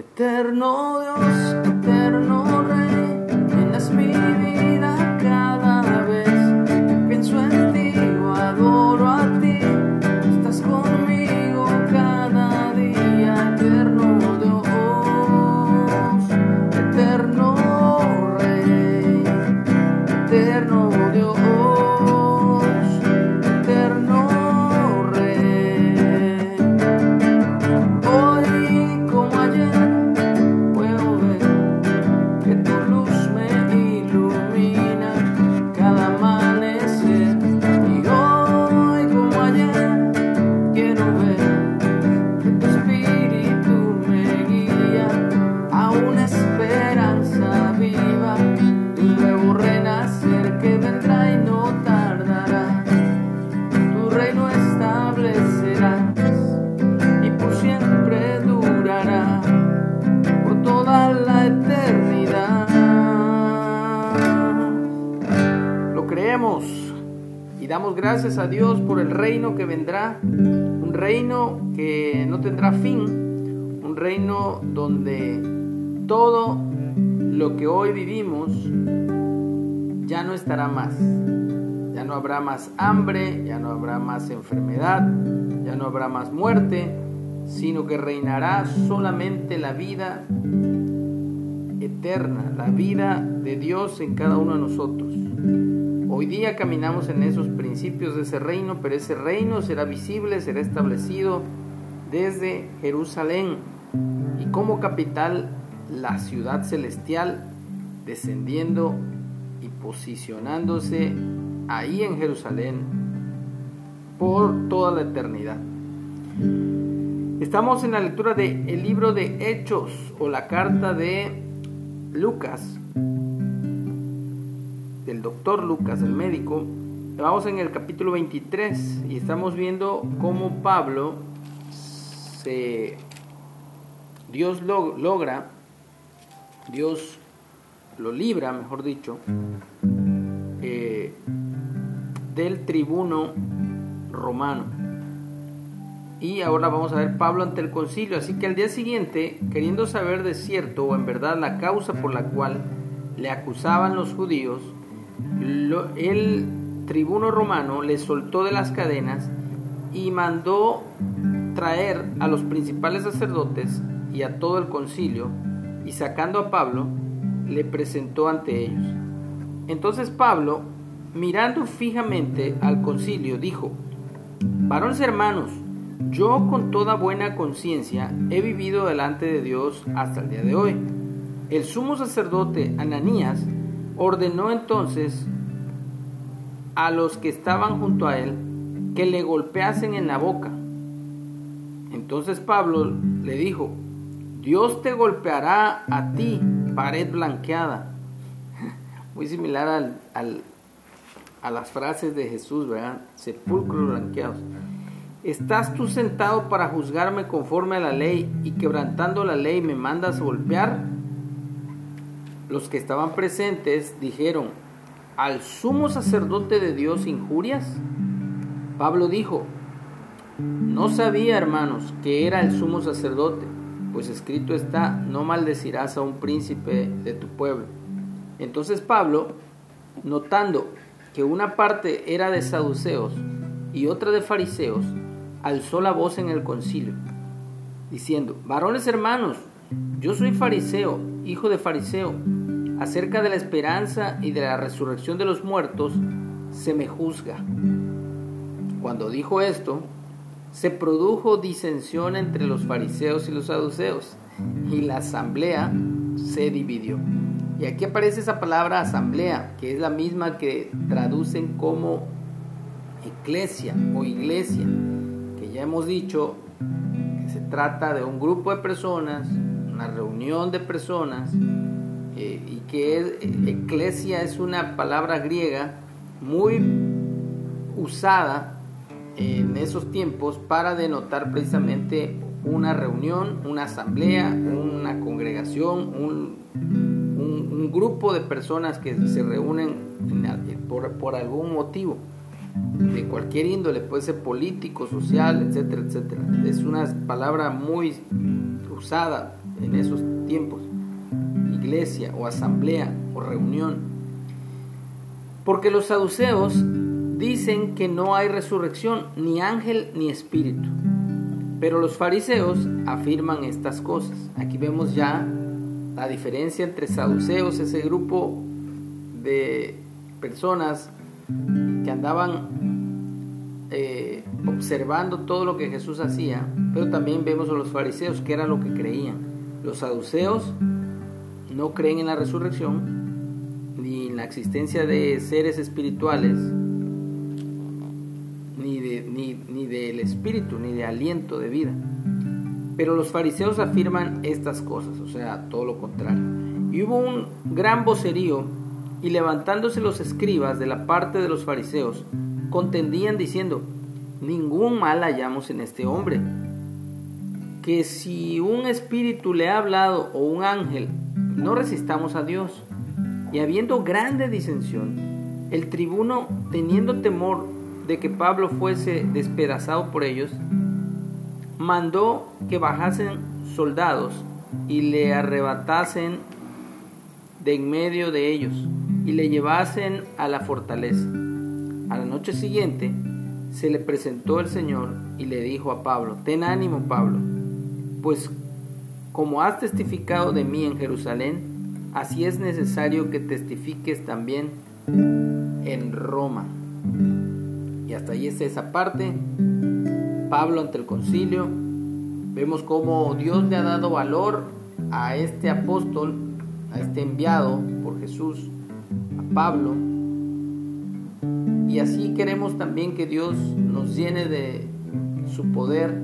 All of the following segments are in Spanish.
Eterno Dios, eterno gracias a Dios por el reino que vendrá, un reino que no tendrá fin, un reino donde todo lo que hoy vivimos ya no estará más. Ya no habrá más hambre, ya no habrá más enfermedad, ya no habrá más muerte, sino que reinará solamente la vida eterna, la vida de Dios en cada uno de nosotros. Hoy día caminamos en esos principios de ese reino, pero ese reino será visible, será establecido desde Jerusalén y como capital la ciudad celestial descendiendo y posicionándose ahí en Jerusalén por toda la eternidad. Estamos en la lectura del el libro de Hechos o la carta de Lucas, doctor Lucas, el médico. Vamos en el capítulo 23 y estamos viendo cómo Pablo se Dios lo, logra, Dios lo libra, mejor dicho, eh, del tribuno romano. Y ahora vamos a ver Pablo ante el concilio. Así que al día siguiente, queriendo saber de cierto o en verdad la causa por la cual le acusaban los judíos, el tribuno romano le soltó de las cadenas y mandó traer a los principales sacerdotes y a todo el concilio, y sacando a Pablo, le presentó ante ellos. Entonces Pablo, mirando fijamente al concilio, dijo, Varones hermanos, yo con toda buena conciencia he vivido delante de Dios hasta el día de hoy. El sumo sacerdote Ananías ordenó entonces a los que estaban junto a él que le golpeasen en la boca. Entonces Pablo le dijo, Dios te golpeará a ti, pared blanqueada. Muy similar al, a las frases de Jesús, ¿verdad? Sepulcros blanqueados. ¿Estás tú sentado para juzgarme conforme a la ley y quebrantando la ley me mandas golpear? Los que estaban presentes dijeron, ¿al sumo sacerdote de Dios injurias? Pablo dijo, no sabía, hermanos, que era el sumo sacerdote, pues escrito está, no maldecirás a un príncipe de tu pueblo. Entonces Pablo, notando que una parte era de saduceos y otra de fariseos, alzó la voz en el concilio, diciendo, varones hermanos, yo soy fariseo, hijo de fariseo, acerca de la esperanza y de la resurrección de los muertos, se me juzga. Cuando dijo esto, se produjo disensión entre los fariseos y los saduceos, y la asamblea se dividió. Y aquí aparece esa palabra asamblea, que es la misma que traducen como eclesia o iglesia, que ya hemos dicho que se trata de un grupo de personas, una reunión de personas, eh, y que es, eclesia es una palabra griega muy usada en esos tiempos para denotar precisamente una reunión, una asamblea, una congregación, un, grupo de personas que se reúnen en al- por, por algún motivo de cualquier índole, puede ser político, social, etcétera, etcétera. Es una palabra muy usada en esos tiempos, iglesia o asamblea o reunión. Porque los saduceos dicen que no hay resurrección, ni ángel ni espíritu. Pero los fariseos afirman estas cosas. Aquí vemos ya la diferencia entre saduceos, ese grupo de personas que andaban eh, observando todo lo que Jesús hacía, pero también vemos a los fariseos que era lo que creían. Los saduceos no creen en la resurrección ni en la existencia de seres espirituales, ni, de, ni, ni del espíritu, ni de aliento de vida. Pero los fariseos afirman estas cosas, o sea, todo lo contrario. Y hubo un gran vocerío, y levantándose los escribas de la parte de los fariseos, contendían diciendo, ningún mal hallamos en este hombre. Que si un espíritu le ha hablado o un ángel, no resistamos a Dios. Y habiendo grande disensión, el tribuno, teniendo temor de que Pablo fuese despedazado por ellos, mandó que bajasen soldados y le arrebatasen de en medio de ellos y le llevasen a la fortaleza. A la noche siguiente se le presentó el Señor y le dijo a Pablo, ten ánimo Pablo, pues como has testificado de mí en Jerusalén, así es necesario que testifiques también en Roma. Y hasta ahí está esa parte. Pablo ante el concilio. Vemos cómo Dios le ha dado valor a este apóstol, a este enviado por Jesús, a Pablo, y así queremos también que Dios nos llene de su poder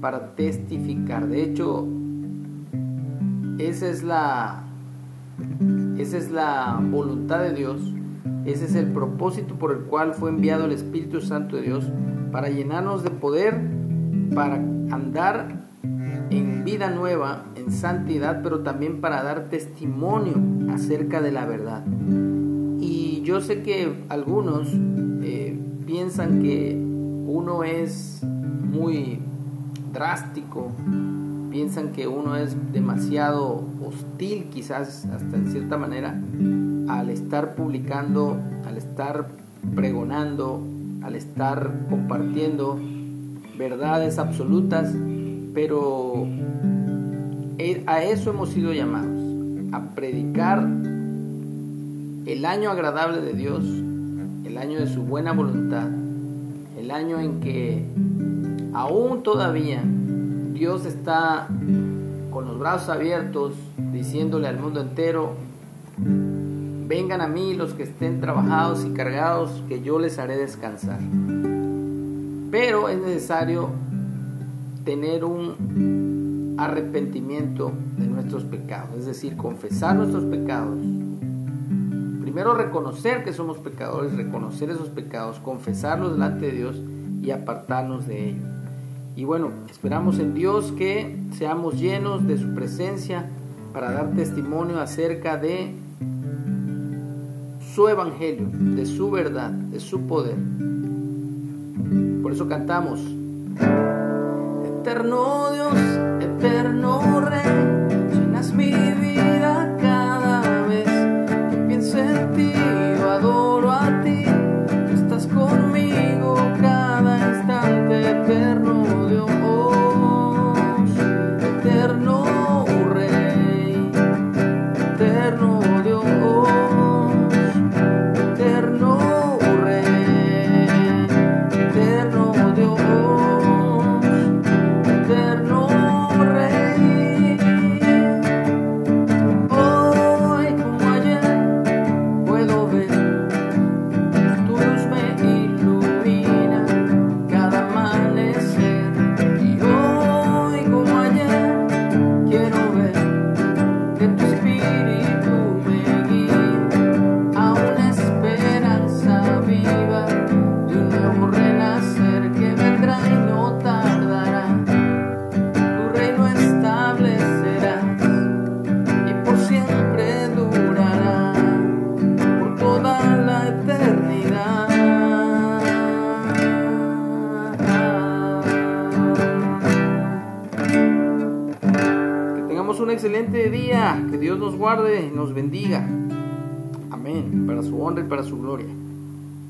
para testificar. De hecho, esa es la esa es la voluntad de Dios. Ese es el propósito por el cual fue enviado el Espíritu Santo de Dios para llenarnos de poder, para andar en vida nueva, en santidad, pero también para dar testimonio acerca de la verdad. Y yo sé que algunos eh, piensan que uno es muy drástico, piensan que uno es demasiado hostil quizás hasta en cierta manera al estar publicando, al estar pregonando, al estar compartiendo verdades absolutas, pero e, a eso hemos sido llamados, a predicar el año agradable de Dios, el año de su buena voluntad, el año en que aún todavía Dios está con los brazos abiertos diciéndole al mundo entero, vengan a mí los que estén trabajados y cargados, que yo les haré descansar. Pero es necesario tener un arrepentimiento de nuestros pecados, es decir, confesar nuestros pecados Primero reconocer que somos pecadores, reconocer esos pecados, confesarlos delante de Dios y apartarnos de ellos. Y bueno, esperamos en Dios que seamos llenos de su presencia para dar testimonio acerca de su evangelio, de su verdad, de su poder. Por eso cantamos, Eterno Dios, eterno Rey, llenas mi vida excelente día. Que Dios nos guarde y nos bendiga. Amén. Para su honra y para su gloria.